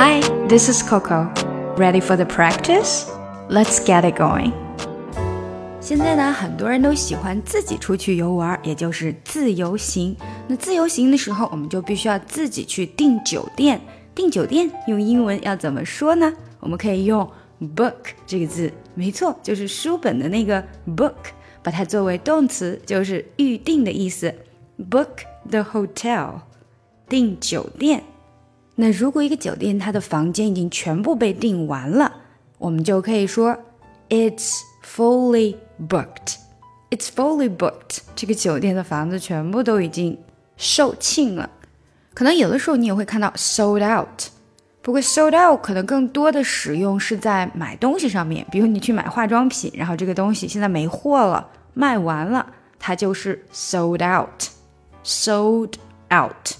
Hi, this is Coco. Ready for the practice? Let's get it going. 现在呢，很多人都喜欢自己出去游玩，也就是自由行。那自由行的时候，我们就必须要自己去订酒店。订酒店用英文要怎么说呢？我们可以用 book 这个字，没错，就是书本的那个 book，把它作为动词，就是预定的意思。Book the hotel，订酒店。那如果一个酒店它的房间已经全部被订完了，我们就可以说 It's fully booked. It's fully booked. 这个酒店的房子全部都已经售罄了。可能有的时候你也会看到 sold out，不过 sold out 可能更多的使用是在买东西上面，比如你去买化妆品，然后这个东西现在没货了，卖完了，它就是 sold out. Sold out.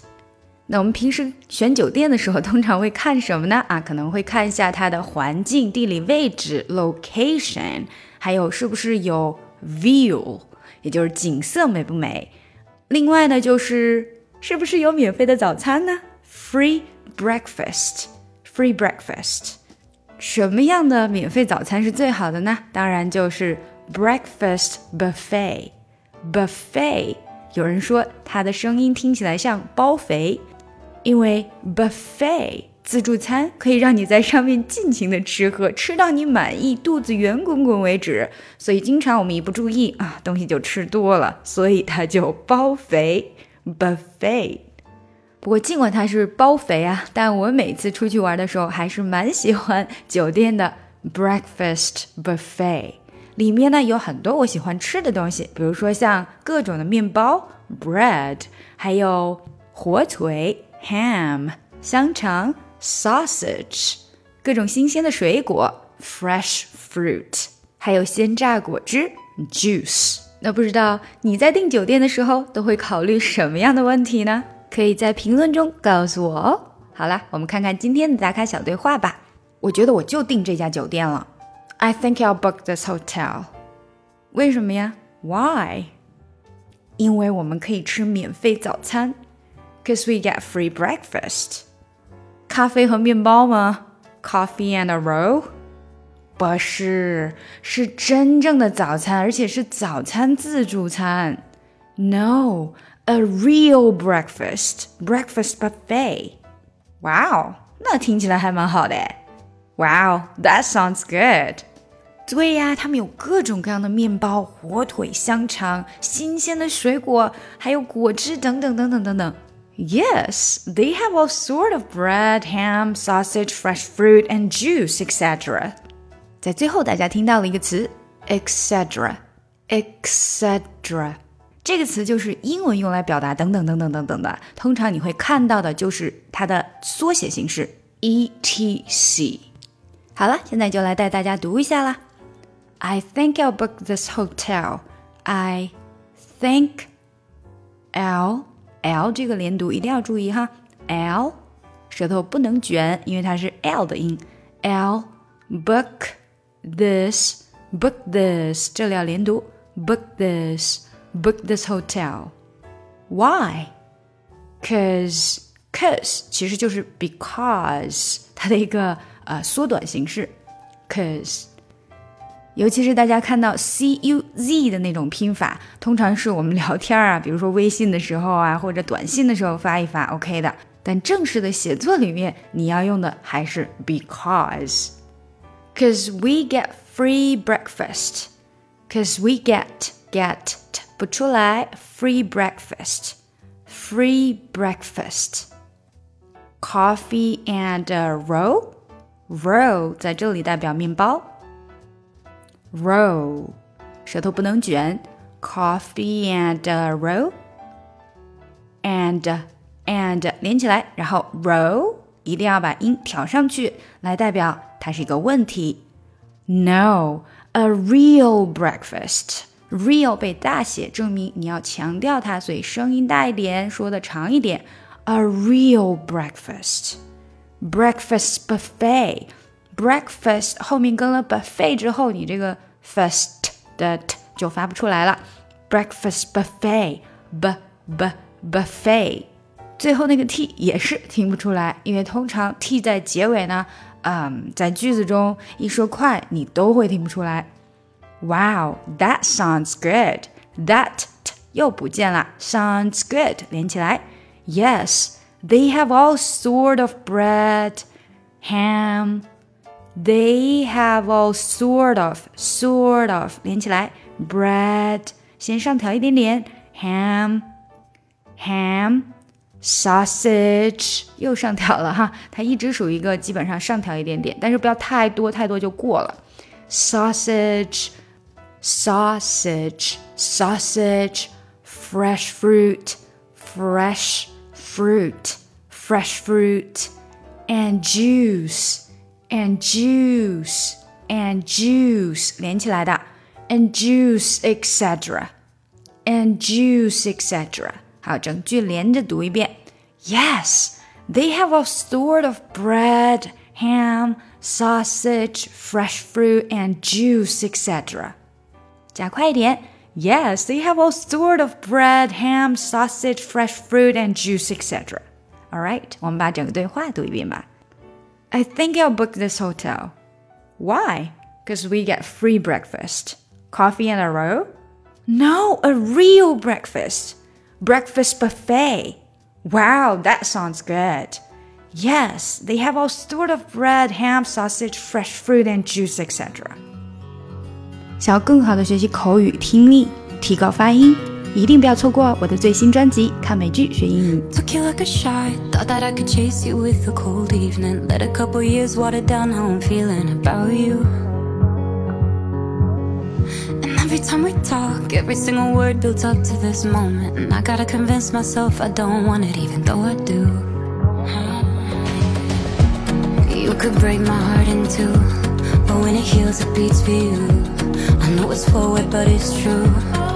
那我们平时选酒店的时候，通常会看什么呢？啊，可能会看一下它的环境、地理位置 （location），还有是不是有 view，也就是景色美不美。另外呢，就是是不是有免费的早餐呢？Free breakfast，free breakfast。什么样的免费早餐是最好的呢？当然就是 breakfast buffet。buffet，有人说它的声音听起来像包肥。因为 buffet 自助餐可以让你在上面尽情的吃喝，吃到你满意、肚子圆滚滚为止。所以经常我们一不注意啊，东西就吃多了，所以它就包肥 buffet。不过尽管它是包肥啊，但我每次出去玩的时候还是蛮喜欢酒店的 breakfast buffet。里面呢有很多我喜欢吃的东西，比如说像各种的面包 bread，还有火腿。Ham 香肠，sausage 各种新鲜的水果，fresh fruit，还有鲜榨果汁，juice。那不知道你在订酒店的时候都会考虑什么样的问题呢？可以在评论中告诉我哦。好了，我们看看今天的打卡小对话吧。我觉得我就订这家酒店了。I think I'll book this hotel。为什么呀？Why？因为我们可以吃免费早餐。because we get free breakfast. 咖啡和面包吗？Coffee and a roll？不是，是真正的早餐，而且是早餐自助餐。No, a real breakfast, breakfast buffet. Wow，那听起来还蛮好的。Wow, that sounds good. 对呀，他们有各种各样的面包、火腿、香肠、新鲜的水果，还有果汁等等等等等等。 Yes, they have all sort of bread, ham, sausage, fresh fruit, and juice, etc. 在最后，大家听到了一个词，etc.，etc. 这个词就是英文用来表达等等等等等等的。通常你会看到的就是它的缩写形式 etc. 好了，现在就来带大家读一下啦。I think I'll book this hotel. I think I'll l 这个连读一定要注意哈，l 舌头不能卷，因为它是 l 的音。l book this book this 这里要连读，book this book this hotel。Why? Cause cause 其实就是 because 它的一个呃缩短形式，cause。尤其是大家看到 C U Z 的那种拼法，通常是我们聊天啊，比如说微信的时候啊，或者短信的时候发一发，OK 的。但正式的写作里面，你要用的还是 because。Cause we get free breakfast. Cause we get get 不出来 free breakfast. Free breakfast. Coffee and roll. Roll 在这里代表面包。 roll，舌头不能卷。Coffee and roll and and 连起来，然后 roll 一定要把音挑上去，来代表它是一个问题。No, a real breakfast. Real 被大写，证明你要强调它，所以声音大一点，说的长一点。A real breakfast. Breakfast buffet. breakfast 后面跟了 buffet 之后，你这个 fast 的 t 就发不出来了。breakfast buffet b b buffet 最后那个 t 也是听不出来，因为通常 t 在结尾呢，嗯，在句子中一说快，你都会听不出来。Wow, that sounds good. That 又不见了，sounds good 连起来。Yes, they have all sort of bread, ham. They have all sort of, sort of 连起来，bread 先上调一点点，ham, ham, sausage 又上调了哈，它一直属于一个基本上上调一点点，但是不要太多，太多就过了。sausage, sausage, sausage, fresh fruit, fresh fruit, fresh fruit, and juice and juice and juice 连起来的，and juice etc. and juice etc. 好，整句连着读一遍。Yes, they have all sort of bread, ham, sausage, fresh fruit, and juice etc. 加快一点。Yes, they have all sort of bread, ham, sausage, fresh fruit, and juice etc. All right，我们把整个对话读一遍吧。 I think I'll book this hotel. Why? Because we get free breakfast. Coffee and a roll? No, a real breakfast. Breakfast buffet. Wow, that sounds good. Yes, they have all sort of bread, ham, sausage, fresh fruit, and juice, etc. 想要更好的学习口语听力，提高发音。 一定不要错过我的最新专辑《看美剧学英语》。Took you like a shot, thought that I could chase you with a cold evening. Let a couple years water down how I'm feeling about you. And every time we talk, every single word builds up to this moment. And I gotta convince myself I don't want it, even though I do. You could break my heart in two, but when it heals, it beats for you. I know it's forward, but it's true